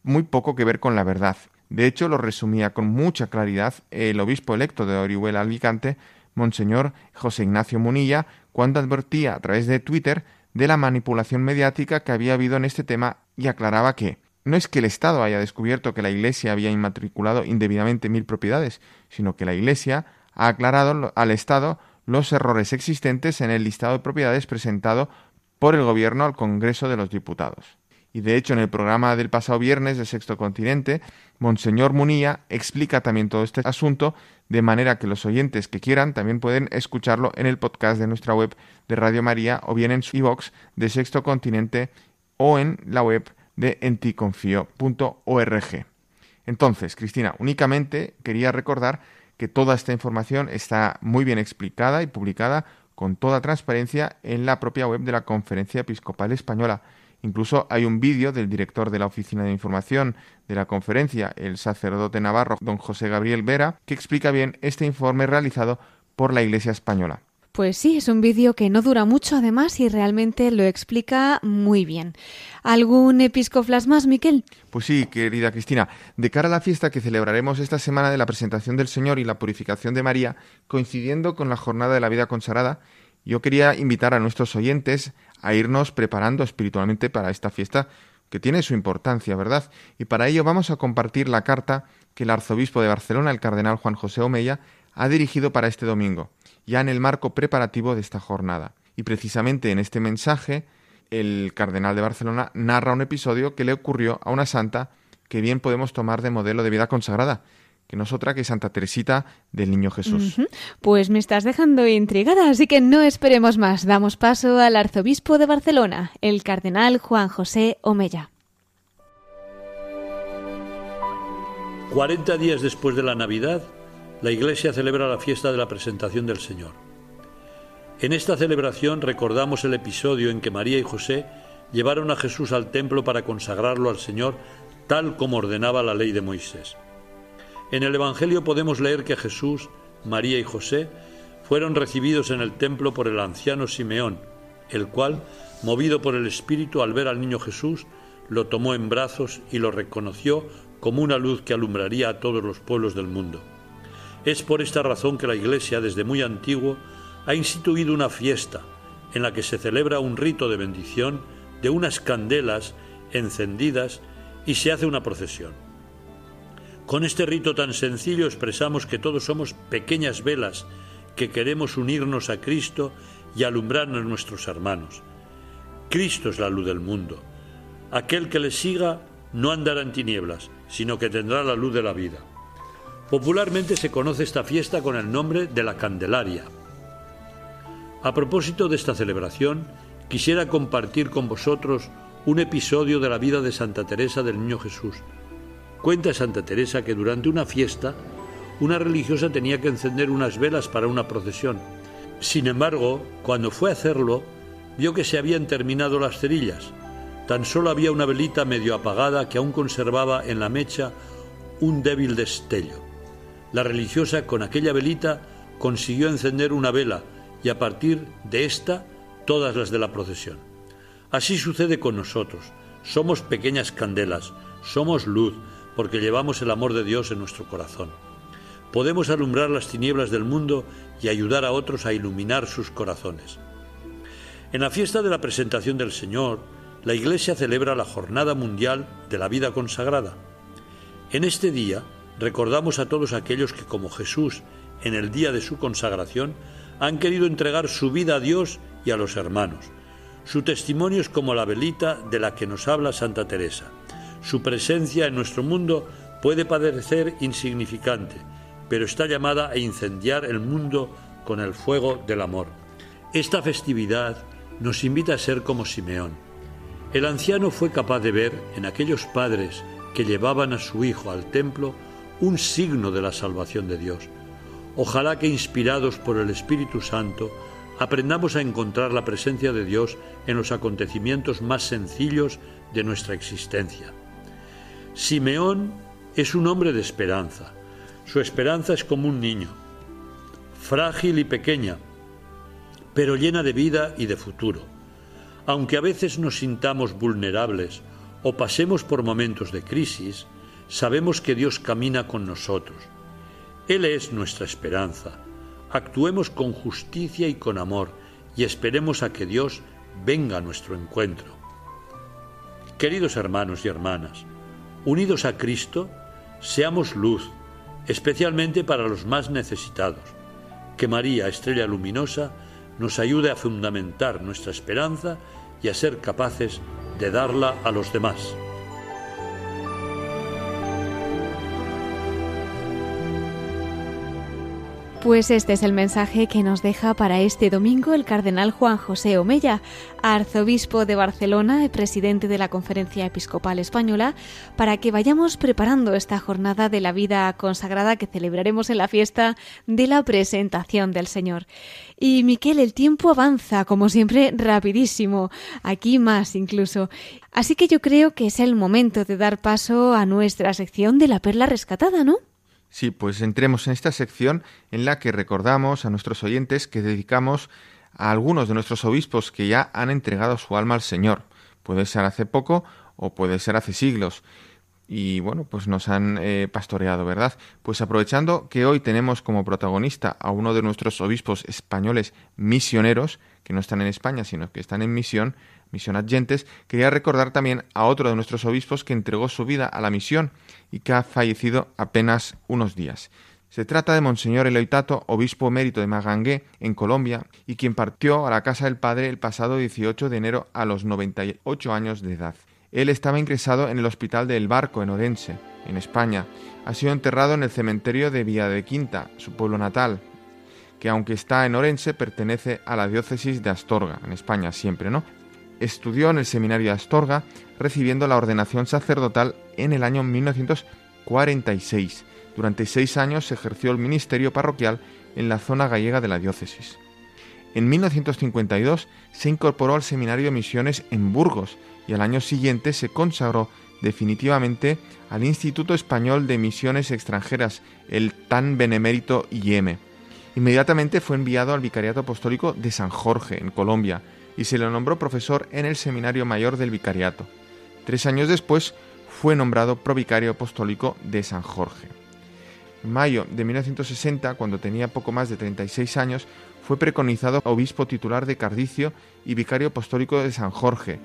muy poco que ver con la verdad. De hecho, lo resumía con mucha claridad el obispo electo de Orihuela Alicante, Monseñor José Ignacio Munilla, cuando advertía a través de Twitter de la manipulación mediática que había habido en este tema y aclaraba que no es que el Estado haya descubierto que la Iglesia había inmatriculado indebidamente mil propiedades, sino que la Iglesia ha aclarado al Estado los errores existentes en el listado de propiedades presentado por el Gobierno al Congreso de los Diputados. Y de hecho, en el programa del pasado viernes de Sexto Continente, Monseñor Munilla explica también todo este asunto, de manera que los oyentes que quieran también pueden escucharlo en el podcast de nuestra web de Radio María o bien en su iVox de Sexto Continente o en la web de enticonfío.org. Entonces, Cristina, únicamente quería recordar que toda esta información está muy bien explicada y publicada con toda transparencia en la propia web de la Conferencia Episcopal Española. Incluso hay un vídeo del director de la Oficina de Información de la conferencia, el sacerdote navarro don José Gabriel Vera, que explica bien este informe realizado por la Iglesia Española. Pues sí, es un vídeo que no dura mucho además y realmente lo explica muy bien. ¿Algún episcoflas más, Miquel? Pues sí, querida Cristina. De cara a la fiesta que celebraremos esta semana de la presentación del Señor y la purificación de María, coincidiendo con la jornada de la vida consagrada, yo quería invitar a nuestros oyentes a irnos preparando espiritualmente para esta fiesta que tiene su importancia, ¿verdad? Y para ello vamos a compartir la carta que el arzobispo de Barcelona, el cardenal Juan José Omeya, ha dirigido para este domingo ya en el marco preparativo de esta jornada. Y precisamente en este mensaje, el cardenal de Barcelona narra un episodio que le ocurrió a una santa que bien podemos tomar de modelo de vida consagrada, que no es otra que Santa Teresita del Niño Jesús. Pues me estás dejando intrigada, así que no esperemos más. Damos paso al arzobispo de Barcelona, el cardenal Juan José Omeya. Cuarenta días después de la Navidad, la Iglesia celebra la fiesta de la presentación del Señor. En esta celebración recordamos el episodio en que María y José llevaron a Jesús al templo para consagrarlo al Señor tal como ordenaba la ley de Moisés. En el Evangelio podemos leer que Jesús, María y José fueron recibidos en el templo por el anciano Simeón, el cual, movido por el Espíritu al ver al niño Jesús, lo tomó en brazos y lo reconoció como una luz que alumbraría a todos los pueblos del mundo. Es por esta razón que la Iglesia desde muy antiguo ha instituido una fiesta en la que se celebra un rito de bendición de unas candelas encendidas y se hace una procesión. Con este rito tan sencillo expresamos que todos somos pequeñas velas que queremos unirnos a Cristo y alumbrar a nuestros hermanos. Cristo es la luz del mundo. Aquel que le siga no andará en tinieblas, sino que tendrá la luz de la vida. Popularmente se conoce esta fiesta con el nombre de la Candelaria. A propósito de esta celebración, quisiera compartir con vosotros un episodio de la vida de Santa Teresa del Niño Jesús. Cuenta Santa Teresa que durante una fiesta, una religiosa tenía que encender unas velas para una procesión. Sin embargo, cuando fue a hacerlo, vio que se habían terminado las cerillas. Tan solo había una velita medio apagada que aún conservaba en la mecha un débil destello. La religiosa con aquella velita consiguió encender una vela y a partir de esta todas las de la procesión. Así sucede con nosotros. Somos pequeñas candelas, somos luz, porque llevamos el amor de Dios en nuestro corazón. Podemos alumbrar las tinieblas del mundo y ayudar a otros a iluminar sus corazones. En la fiesta de la presentación del Señor, la Iglesia celebra la Jornada Mundial de la Vida Consagrada. En este día, recordamos a todos aquellos que como Jesús en el día de su consagración han querido entregar su vida a Dios y a los hermanos. Su testimonio es como la velita de la que nos habla Santa Teresa. Su presencia en nuestro mundo puede parecer insignificante, pero está llamada a incendiar el mundo con el fuego del amor. Esta festividad nos invita a ser como Simeón. El anciano fue capaz de ver en aquellos padres que llevaban a su hijo al templo un signo de la salvación de Dios. Ojalá que inspirados por el Espíritu Santo aprendamos a encontrar la presencia de Dios en los acontecimientos más sencillos de nuestra existencia. Simeón es un hombre de esperanza. Su esperanza es como un niño, frágil y pequeña, pero llena de vida y de futuro. Aunque a veces nos sintamos vulnerables o pasemos por momentos de crisis, sabemos que Dios camina con nosotros. Él es nuestra esperanza. Actuemos con justicia y con amor y esperemos a que Dios venga a nuestro encuentro. Queridos hermanos y hermanas, unidos a Cristo, seamos luz, especialmente para los más necesitados. Que María, estrella luminosa, nos ayude a fundamentar nuestra esperanza y a ser capaces de darla a los demás. Pues este es el mensaje que nos deja para este domingo el cardenal Juan José Omella, arzobispo de Barcelona y presidente de la Conferencia Episcopal Española, para que vayamos preparando esta jornada de la vida consagrada que celebraremos en la fiesta de la presentación del Señor. Y Miquel, el tiempo avanza, como siempre, rapidísimo, aquí más incluso. Así que yo creo que es el momento de dar paso a nuestra sección de la perla rescatada, ¿no? Sí, pues entremos en esta sección en la que recordamos a nuestros oyentes que dedicamos a algunos de nuestros obispos que ya han entregado su alma al Señor. Puede ser hace poco o puede ser hace siglos. Y bueno, pues nos han eh, pastoreado, ¿verdad? Pues aprovechando que hoy tenemos como protagonista a uno de nuestros obispos españoles misioneros, que no están en España, sino que están en misión, misión adyentes, quería recordar también a otro de nuestros obispos que entregó su vida a la misión y que ha fallecido apenas unos días. Se trata de Monseñor Eloitato, obispo mérito de Magangué, en Colombia, y quien partió a la casa del Padre el pasado 18 de enero a los 98 años de edad. Él estaba ingresado en el hospital de El Barco, en Orense, en España. Ha sido enterrado en el cementerio de Villa de Quinta, su pueblo natal, que aunque está en Orense, pertenece a la diócesis de Astorga, en España siempre, ¿no? Estudió en el seminario de Astorga, recibiendo la ordenación sacerdotal en el año 1946. Durante seis años ejerció el ministerio parroquial en la zona gallega de la diócesis. En 1952 se incorporó al Seminario de Misiones en Burgos y al año siguiente se consagró definitivamente al Instituto Español de Misiones Extranjeras, el tan benemérito IEM. Inmediatamente fue enviado al Vicariato Apostólico de San Jorge, en Colombia, y se le nombró profesor en el Seminario Mayor del Vicariato. Tres años después fue nombrado provicario apostólico de San Jorge. En mayo de 1960, cuando tenía poco más de 36 años, fue preconizado obispo titular de Cardicio y vicario apostólico de San Jorge,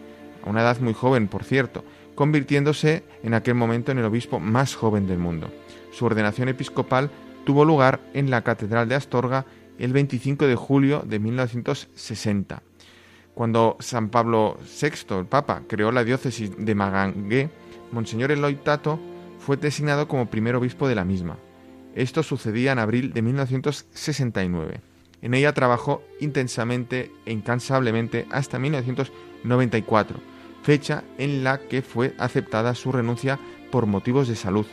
a una edad muy joven, por cierto, convirtiéndose en aquel momento en el obispo más joven del mundo. Su ordenación episcopal tuvo lugar en la Catedral de Astorga el 25 de julio de 1960. Cuando San Pablo VI, el Papa, creó la diócesis de Magangué, Monseñor Eloy Tato fue designado como primer obispo de la misma. Esto sucedía en abril de 1969. En ella trabajó intensamente e incansablemente hasta 1994, fecha en la que fue aceptada su renuncia por motivos de salud.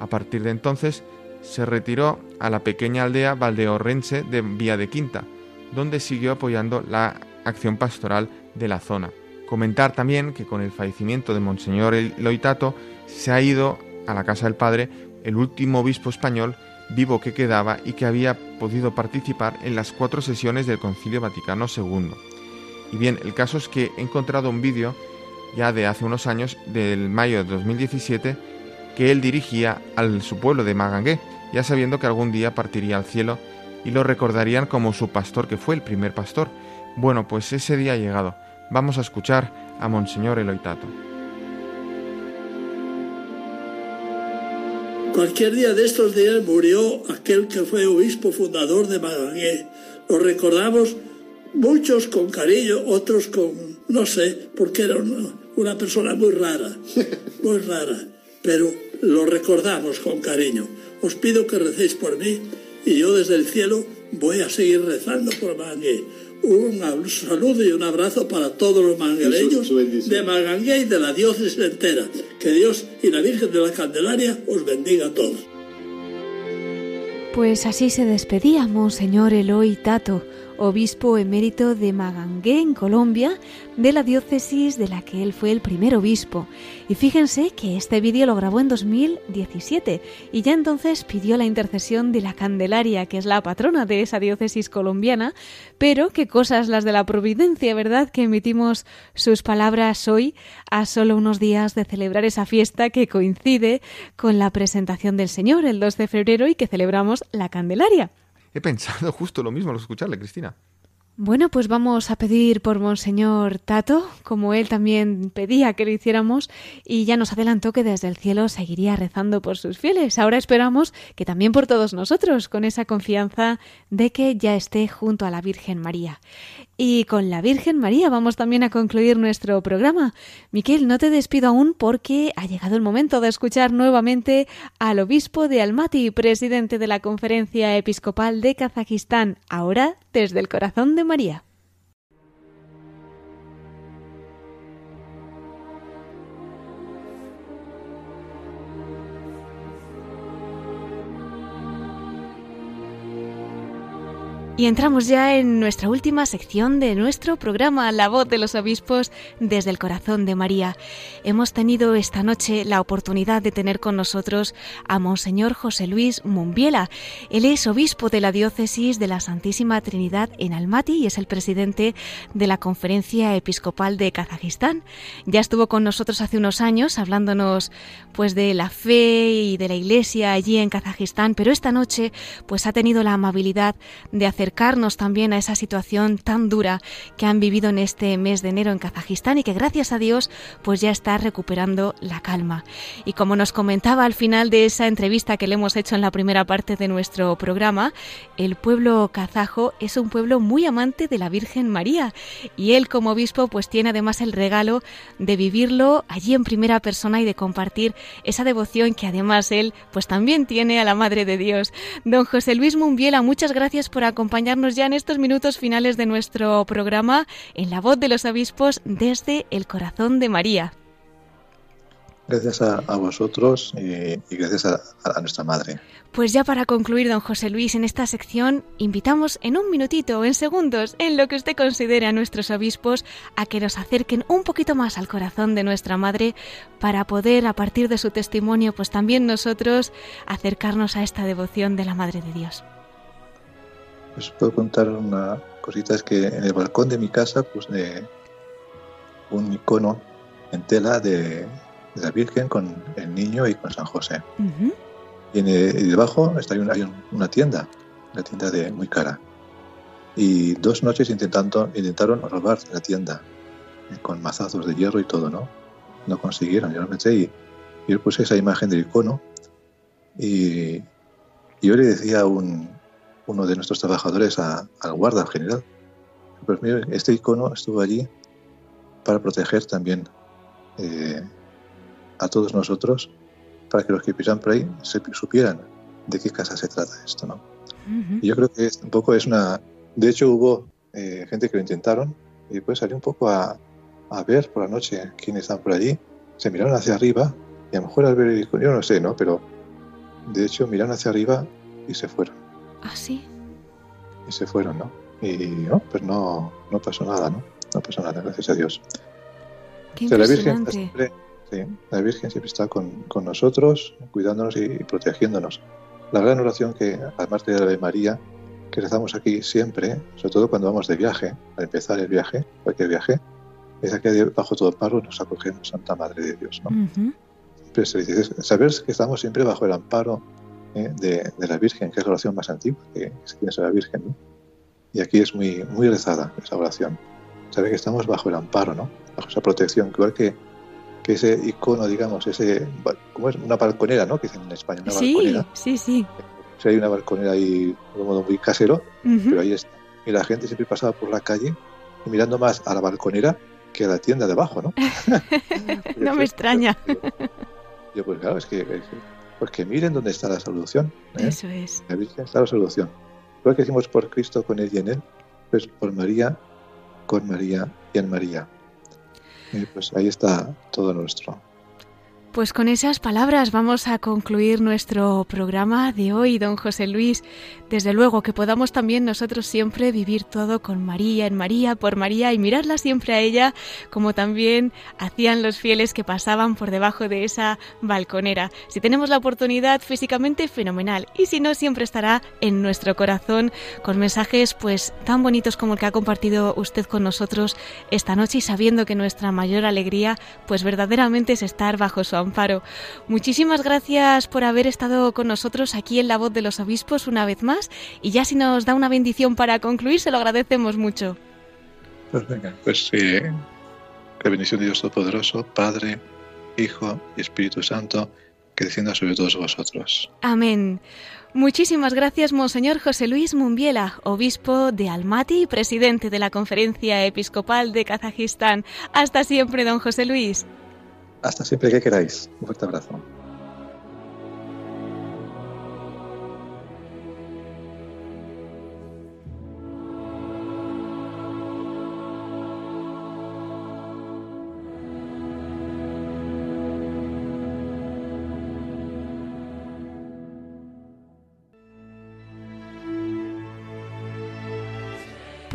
A partir de entonces se retiró a la pequeña aldea valdeorrense de Vía de Quinta, donde siguió apoyando la acción pastoral de la zona. Comentar también que con el fallecimiento de Monseñor Loitato se ha ido a la casa del Padre el último obispo español vivo que quedaba y que había podido participar en las cuatro sesiones del Concilio Vaticano II. Y bien, el caso es que he encontrado un vídeo ya de hace unos años, del mayo de 2017, que él dirigía al su pueblo de Magangué, ya sabiendo que algún día partiría al cielo y lo recordarían como su pastor, que fue el primer pastor, bueno, pues ese día ha llegado. Vamos a escuchar a Monseñor Eloitato. Cualquier día de estos días murió aquel que fue obispo fundador de Magangué. Lo recordamos muchos con cariño, otros con, no sé, porque era una, persona muy rara, <laughs> muy rara, pero lo recordamos con cariño. Os pido que recéis por mí y yo desde el cielo voy a seguir rezando por Un saludo y un abrazo para todos los mangueleños de Magangué y de la diócesis entera. Que Dios y la Virgen de la Candelaria os bendiga a todos. Pues así se despedía Monseñor Eloy Tato obispo emérito de Magangué, en Colombia, de la diócesis de la que él fue el primer obispo. Y fíjense que este vídeo lo grabó en 2017 y ya entonces pidió la intercesión de la Candelaria, que es la patrona de esa diócesis colombiana, pero qué cosas las de la providencia, ¿verdad? Que emitimos sus palabras hoy a solo unos días de celebrar esa fiesta que coincide con la presentación del Señor el 2 de febrero y que celebramos la Candelaria. He pensado <laughs> justo lo mismo al escucharle, Cristina. Bueno, pues vamos a pedir por Monseñor Tato, como él también pedía que lo hiciéramos, y ya nos adelantó que desde el cielo seguiría rezando por sus fieles. Ahora esperamos que también por todos nosotros, con esa confianza de que ya esté junto a la Virgen María. Y con la Virgen María vamos también a concluir nuestro programa. Miquel, no te despido aún porque ha llegado el momento de escuchar nuevamente al obispo de Almaty, presidente de la Conferencia Episcopal de Kazajistán, ahora desde el corazón de María. Y entramos ya en nuestra última sección de nuestro programa, La voz de los obispos desde el corazón de María. Hemos tenido esta noche la oportunidad de tener con nosotros a Monseñor José Luis Mumbiela. Él es obispo de la diócesis de la Santísima Trinidad en Almaty y es el presidente de la Conferencia Episcopal de Kazajistán. Ya estuvo con nosotros hace unos años hablándonos pues de la fe y de la iglesia allí en Kazajistán, pero esta noche pues ha tenido la amabilidad de hacer acercarnos también a esa situación tan dura que han vivido en este mes de enero en Kazajistán y que gracias a Dios pues ya está recuperando la calma. Y como nos comentaba al final de esa entrevista que le hemos hecho en la primera parte de nuestro programa, el pueblo kazajo es un pueblo muy amante de la Virgen María y él como obispo pues tiene además el regalo de vivirlo allí en primera persona y de compartir esa devoción que además él pues también tiene a la Madre de Dios. Don José Luis Mumbiela, muchas gracias por acompañarnos acompañarnos ya en estos minutos finales de nuestro programa en la voz de los obispos desde el corazón de María. Gracias a, vosotros y, gracias a, nuestra Madre. Pues ya para concluir, don José Luis, en esta sección invitamos en un minutito, en segundos, en lo que usted considere a nuestros obispos, a que nos acerquen un poquito más al corazón de nuestra Madre para poder, a partir de su testimonio, pues también nosotros acercarnos a esta devoción de la Madre de Dios. Os puedo contar una cosita, es que en el balcón de mi casa puse un icono en tela de, la Virgen con el niño y con San José. y, debajo está hay una, tienda, una tienda de muy cara. Y dos noches intentando, intentaron robar la tienda eh, con mazazos de hierro y todo, ¿no? No consiguieron. Yo lo metí y, yo puse esa imagen del icono y, y yo le decía a un, uno de nuestros trabajadores al guarda general. Pues mire, este icono estuvo allí para proteger también eh, a todos nosotros, para que los que pisan por ahí supieran de qué casa se trata esto, ¿no? Y yo creo que un poco es una... De hecho hubo eh, gente que lo intentaron y después salió un poco a, a ver por la noche quiénes están por allí, se miraron hacia arriba y a lo mejor al ver el icono, yo no sé, ¿no? Pero de hecho miraron hacia arriba y se fueron. ¿Ah, sí? Y se fueron, ¿no? Y no, pues no, no pasó nada, ¿no? No pasó nada, gracias a Dios. Qué la Virgen siempre, sí, la Virgen siempre está con, con nosotros, cuidándonos y, protegiéndonos. La gran oración que, además de la de María, que rezamos aquí siempre, sobre todo cuando vamos de viaje, al empezar el viaje, cualquier viaje, es aquí bajo todo paro nos acogemos Santa Madre de Dios. ¿no? se dice, saber que estamos siempre bajo el amparo ¿eh? de, la Virgen, que es la oración más antigua que, se tiene sobre la Virgen. Y aquí es muy, muy rezada esa oración. Sabe que estamos bajo el amparo, ¿no? bajo esa protección, igual que, que ese icono, digamos, ese, ¿cómo es? Una balconera, ¿no? Que dicen en España, una sí, balconera. Sí, sí, sí. hay una balconera ahí de modo muy casero, pero ahí está. Y la gente siempre pasaba por la calle mirando más a la balconera que a la tienda de abajo, ¿no? <laughs> <laughs> no me extraña. Yo, pues claro, es que, pues que miren dónde está la solución. ¿eh? Eso es. La Virgen está la solución. Lo que decimos por Cristo, con él y en él, pues por María, con María y en María. Pues ahí está todo nuestro. Pues con esas palabras vamos a concluir nuestro programa de hoy, don José Luis. Desde luego que podamos también nosotros siempre vivir todo con María, en María, por María y mirarla siempre a ella, como también hacían los fieles que pasaban por debajo de esa balconera. Si tenemos la oportunidad físicamente, fenomenal. Y si no, siempre estará en nuestro corazón con mensajes pues tan bonitos como el que ha compartido usted con nosotros esta noche y sabiendo que nuestra mayor alegría pues verdaderamente es estar bajo su Amparo. Muchísimas gracias por haber estado con nosotros aquí en La Voz de los Obispos una vez más y ya si nos da una bendición para concluir, se lo agradecemos mucho. Pues venga, pues eh, la bendición de Dios Todopoderoso, Padre, Hijo y Espíritu Santo, que descienda sobre todos vosotros. Amén. Muchísimas gracias, Monseñor José Luis Mumbiela, obispo de Almaty y presidente de la Conferencia Episcopal de Kazajistán. Hasta siempre, don José Luis. Hasta siempre que queráis. Un fuerte abrazo.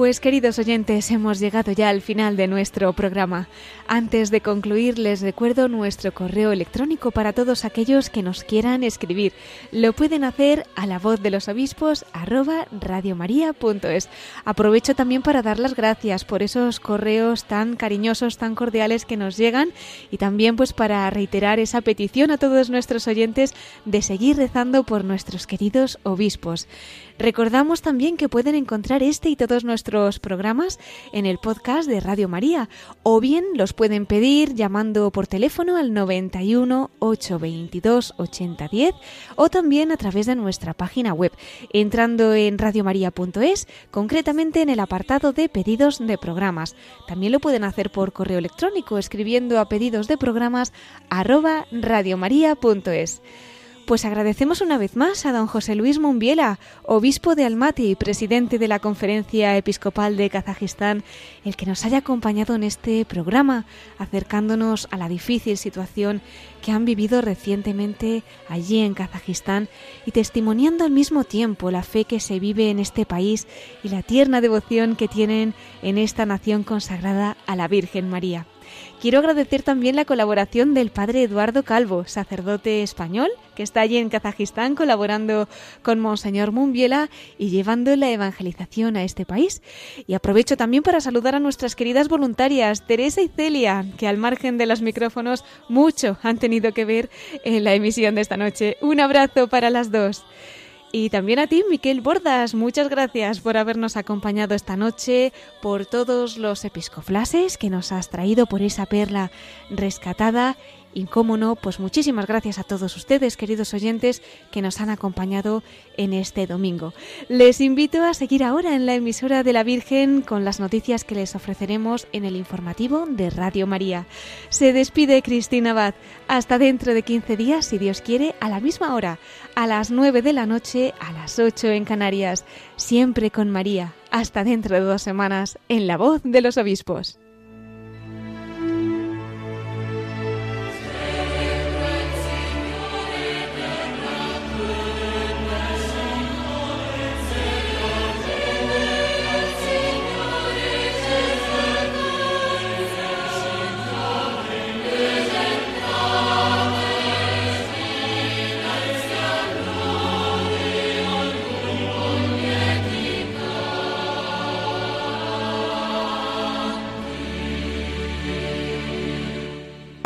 Pues queridos oyentes, hemos llegado ya al final de nuestro programa. Antes de concluir, les recuerdo nuestro correo electrónico para todos aquellos que nos quieran escribir. Lo pueden hacer a la voz de los obispos arroba radiomaria.es. Aprovecho también para dar las gracias por esos correos tan cariñosos, tan cordiales que nos llegan y también pues para reiterar esa petición a todos nuestros oyentes de seguir rezando por nuestros queridos obispos. Recordamos también que pueden encontrar este y todos nuestros programas en el podcast de Radio María o bien los pueden pedir llamando por teléfono al 91 822 8010 o también a través de nuestra página web entrando en radiomaria.es, concretamente en el apartado de pedidos de programas. También lo pueden hacer por correo electrónico escribiendo a pedidos de programas arroba. Pues agradecemos una vez más a don José Luis Mumbiela, obispo de Almaty y presidente de la Conferencia Episcopal de Kazajistán, el que nos haya acompañado en este programa, acercándonos a la difícil situación que han vivido recientemente allí en Kazajistán y testimoniando al mismo tiempo la fe que se vive en este país y la tierna devoción que tienen en esta nación consagrada a la Virgen María. Quiero agradecer también la colaboración del padre Eduardo Calvo, sacerdote español, que está allí en Kazajistán colaborando con Monseñor Mumbiela y llevando la evangelización a este país. Y aprovecho también para saludar a nuestras queridas voluntarias, Teresa y Celia, que al margen de los micrófonos mucho han tenido que ver en la emisión de esta noche. Un abrazo para las dos. Y también a ti, Miquel Bordas, muchas gracias por habernos acompañado esta noche, por todos los episcoflases que nos has traído, por esa perla rescatada y cómo no, pues muchísimas gracias a todos ustedes, queridos oyentes, que nos han acompañado en este domingo. Les invito a seguir ahora en la emisora de la Virgen con las noticias que les ofreceremos en el informativo de Radio María. Se despide Cristina Abad. Hasta dentro de 15 días, si Dios quiere, a la misma hora, a las 9 de la noche, a las 8 en Canarias, siempre con María. Hasta dentro de dos semanas, en la voz de los obispos.